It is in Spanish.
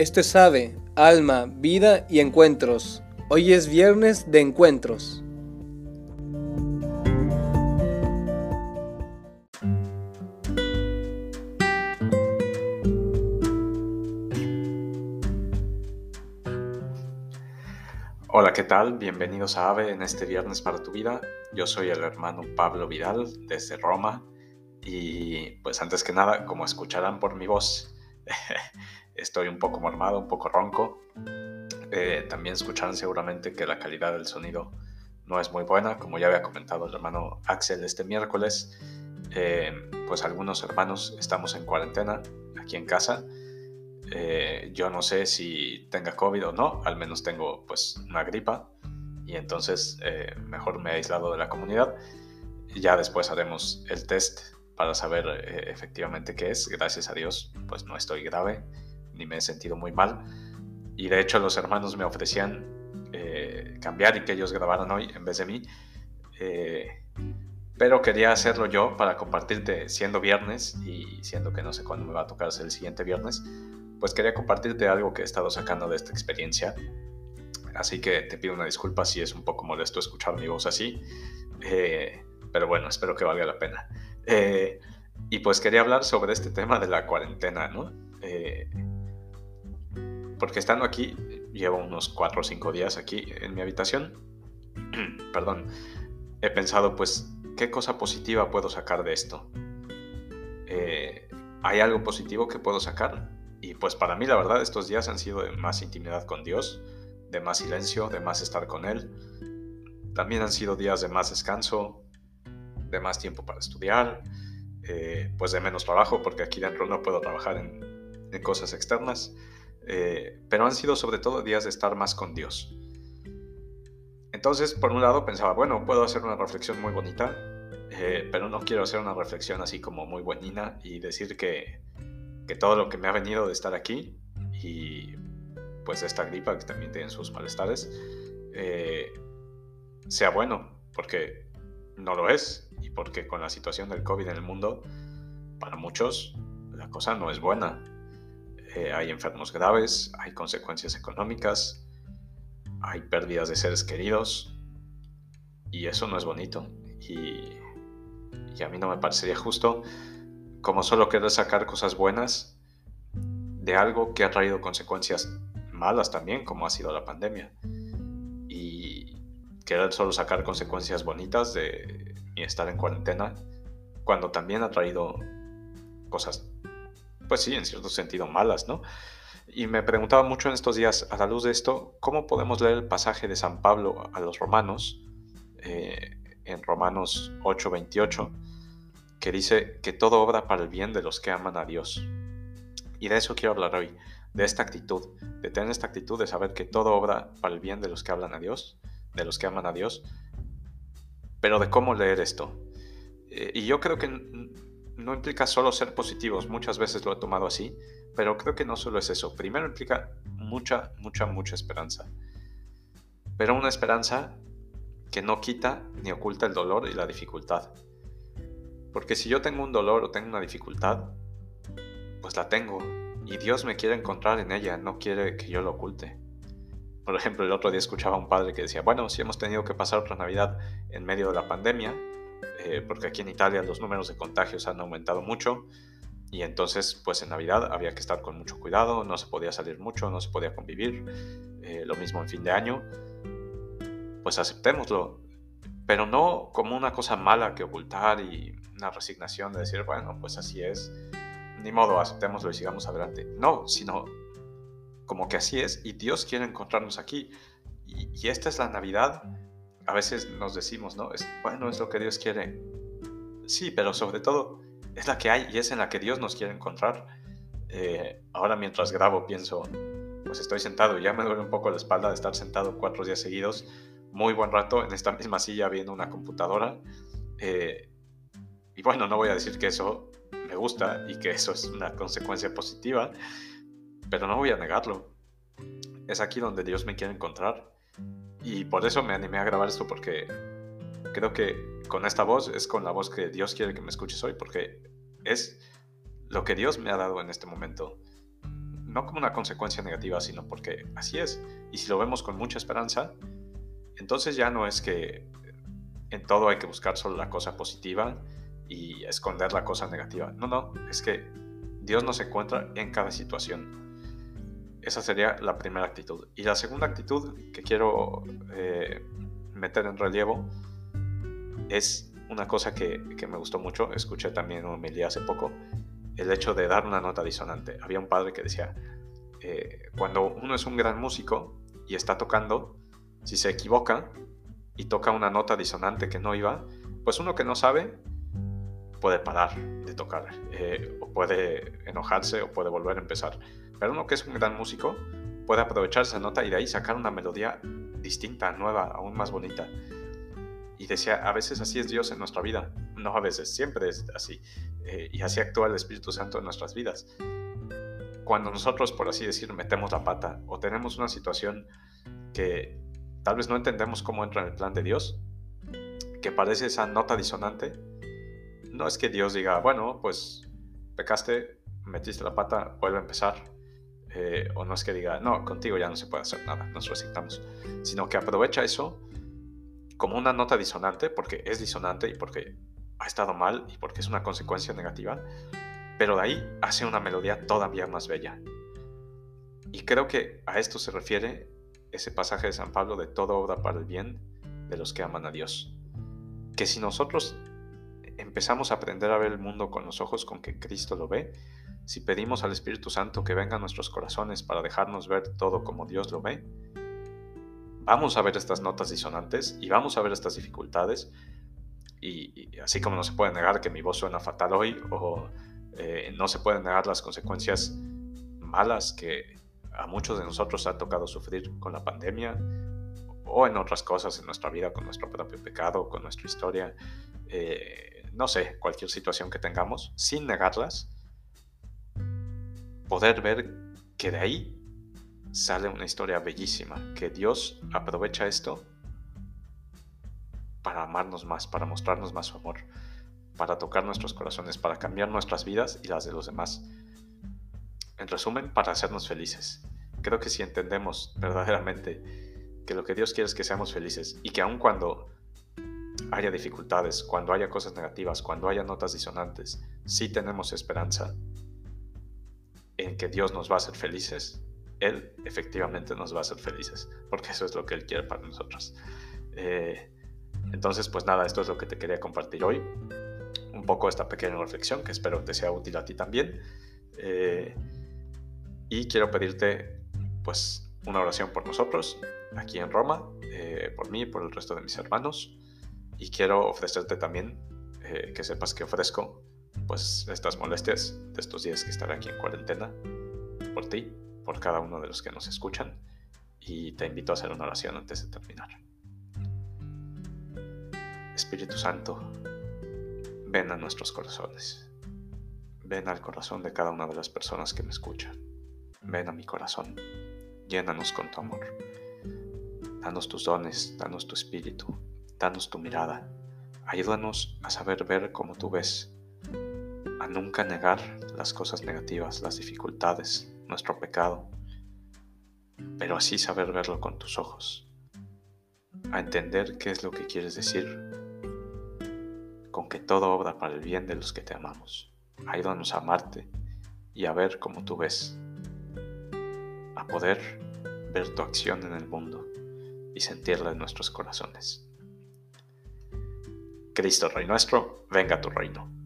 Esto es Ave, Alma, Vida y Encuentros. Hoy es viernes de encuentros. Hola, ¿qué tal? Bienvenidos a AVE en este viernes para tu vida. Yo soy el hermano Pablo Vidal desde Roma y pues antes que nada, como escucharán por mi voz, estoy un poco mormado, un poco ronco. Eh, también escucharán seguramente que la calidad del sonido no es muy buena, como ya había comentado el hermano Axel este miércoles. Eh, pues algunos hermanos estamos en cuarentena aquí en casa. Eh, yo no sé si tenga COVID o no, al menos tengo pues una gripa y entonces mejor me he aislado de la comunidad. Ya después haremos el test para saber efectivamente qué es. Gracias a Dios, pues no estoy grave ni me he sentido muy mal. Y de hecho los hermanos me ofrecían eh, cambiar y que ellos grabaran hoy en vez de mí. Eh, pero quería hacerlo yo para compartirte, siendo viernes y siendo que no sé cuándo me va a tocar el siguiente viernes, pues quería compartirte algo que he estado sacando de esta experiencia. Así que te pido una disculpa si es un poco molesto escuchar mi voz así. Eh, pero bueno, espero que valga la pena. y pues quería hablar sobre este tema de la cuarentena, ¿no? Porque estando aquí, llevo unos 4 o 5 días aquí en mi habitación, perdón, he pensado pues, ¿qué cosa positiva puedo sacar de esto? Eh, ¿Hay algo positivo que puedo sacar? Y pues para mí la verdad estos días han sido de más intimidad con Dios, de más silencio, de más estar con Él. También han sido días de más descanso, de más tiempo para estudiar, eh, pues de menos trabajo, porque aquí dentro no puedo trabajar en, en cosas externas. Eh, pero han sido sobre todo días de estar más con Dios. Entonces, por un lado pensaba, bueno, puedo hacer una reflexión muy bonita, eh, pero no quiero hacer una reflexión así como muy buenina y decir que, que todo lo que me ha venido de estar aquí y pues de esta gripa que también tiene sus malestares, eh, sea bueno, porque no lo es y porque con la situación del COVID en el mundo, para muchos la cosa no es buena. Eh, hay enfermos graves, hay consecuencias económicas, hay pérdidas de seres queridos y eso no es bonito. Y, a mí no me parecería justo como solo querer sacar cosas buenas de algo que ha traído consecuencias malas también, como ha sido la pandemia. Y querer solo sacar consecuencias bonitas de estar en cuarentena, cuando también ha traído cosas pues sí, en cierto sentido malas, ¿no? Y me preguntaba mucho en estos días, a la luz de esto, ¿cómo podemos leer el pasaje de San Pablo a los romanos, eh, en Romanos 8:28, que dice que todo obra para el bien de los que aman a Dios? Y de eso quiero hablar hoy, de esta actitud, de tener esta actitud de saber que todo obra para el bien de los que hablan a Dios, de los que aman a Dios, pero de cómo leer esto. Eh, y yo creo que no implica solo ser positivos, muchas veces lo he tomado así, pero creo que no solo es eso. Primero implica mucha, mucha, mucha esperanza. Pero una esperanza que no quita ni oculta el dolor y la dificultad. Porque si yo tengo un dolor o tengo una dificultad, pues la tengo. Y Dios me quiere encontrar en ella, no quiere que yo lo oculte. Por ejemplo, el otro día escuchaba a un padre que decía, bueno, si hemos tenido que pasar otra Navidad en medio de la pandemia, eh, porque aquí en Italia los números de contagios han aumentado mucho y entonces pues en Navidad había que estar con mucho cuidado, no se podía salir mucho, no se podía convivir, eh, lo mismo en fin de año, pues aceptémoslo, pero no como una cosa mala que ocultar y una resignación de decir, bueno, pues así es, ni modo, aceptémoslo y sigamos adelante. No, sino como que así es y Dios quiere encontrarnos aquí. y esta es la Navidad a veces nos decimos, ¿no? Es, bueno, es lo que Dios quiere. Sí, pero sobre todo es la que hay y es en la que Dios nos quiere encontrar. Eh, ahora mientras grabo pienso, pues estoy sentado y ya me duele un poco la espalda de estar sentado cuatro días seguidos, muy buen rato en esta misma silla viendo una computadora. Eh, y bueno, no voy a decir que eso me gusta y que eso es una consecuencia positiva, pero no voy a negarlo. Es aquí donde Dios me quiere encontrar y por eso me animé a grabar esto porque creo que con esta voz es con la voz que Dios quiere que me escuches hoy porque es lo que Dios me ha dado en este momento. no como una consecuencia negativa, sino porque así es. Y si lo vemos con mucha esperanza, entonces ya no es que en todo hay que buscar solo la cosa positiva y esconder la cosa negativa. No, no, es que Dios nos encuentra en cada situación. Esa sería la primera actitud. Y la segunda actitud que quiero eh, meter en relievo es una cosa que, que, me gustó mucho. Escuché también en humildad hace poco. El hecho de dar una nota disonante. Había un padre que decía, eh, cuando uno es un gran músico y está tocando, si se equivoca y toca una nota disonante que no iba, pues uno que no sabe puede parar de tocar, eh, o puede enojarse, o puede volver a empezar. Pero uno que es un gran músico puede aprovechar esa nota y de ahí sacar una melodía distinta, nueva, aún más bonita. Y decía, a veces así es Dios en nuestra vida. No a veces, siempre es así. Eh, y así actúa el Espíritu Santo en nuestras vidas. Cuando nosotros, por así decir, metemos la pata o tenemos una situación que tal vez no entendemos cómo entra en el plan de Dios, que parece esa nota disonante, no es que Dios diga, bueno, pues pecaste, metiste la pata, vuelve a empezar. Eh, o no es que diga, no, contigo ya no se puede hacer nada, nos resignamos. Sino que aprovecha eso como una nota disonante, porque es disonante y porque ha estado mal y porque es una consecuencia negativa, pero de ahí hace una melodía todavía más bella. Y creo que a esto se refiere ese pasaje de San Pablo de todo obra para el bien de los que aman a Dios. Que si nosotros empezamos a aprender a ver el mundo con los ojos con que Cristo lo ve, si pedimos al Espíritu Santo que venga a nuestros corazones para dejarnos ver todo como Dios lo ve, vamos a ver estas notas disonantes y vamos a ver estas dificultades. Y, así como no se puede negar que mi voz suena fatal hoy, o eh, no se pueden negar las consecuencias malas que a muchos de nosotros ha tocado sufrir con la pandemia, o en otras cosas en nuestra vida, con nuestro propio pecado, con nuestra historia, eh, no sé, cualquier situación que tengamos, sin negarlas, poder ver que de ahí sale una historia bellísima, que Dios aprovecha esto para amarnos más, para mostrarnos más su amor, para tocar nuestros corazones, para cambiar nuestras vidas y las de los demás. En resumen, para hacernos felices. Creo que si entendemos verdaderamente que lo que Dios quiere es que seamos felices y que aun cuando haya dificultades, cuando haya cosas negativas, cuando haya notas disonantes, sí tenemos esperanza en que Dios nos va a hacer felices, Él efectivamente nos va a hacer felices, porque eso es lo que Él quiere para nosotros. Eh, entonces, pues nada, esto es lo que te quería compartir hoy. Un poco esta pequeña reflexión que espero te sea útil a ti también. Eh, y quiero pedirte, pues, una oración por nosotros aquí en Roma, eh, por mí y por el resto de mis hermanos y quiero ofrecerte también que sepas que ofrezco pues estas molestias de estos días que estaré aquí en cuarentena por ti, por cada uno de los que nos escuchan y te invito a hacer una oración antes de terminar. Espíritu Santo, ven a nuestros corazones. Ven al corazón de cada una de las personas que me escuchan. Ven a mi corazón. Llénanos con tu amor. Danos tus dones, danos tu espíritu, Danos tu mirada. Ayúdanos a saber ver como tú ves, a nunca negar las cosas negativas, las dificultades, nuestro pecado, pero así saber verlo con tus ojos, a entender qué es lo que quieres decir, con que todo obra para el bien de los que te amamos. Ayúdanos a amarte y a ver como tú ves, a poder ver tu acción en el mundo y sentirla en nuestros corazones. Cristo Rey nuestro, venga tu reino.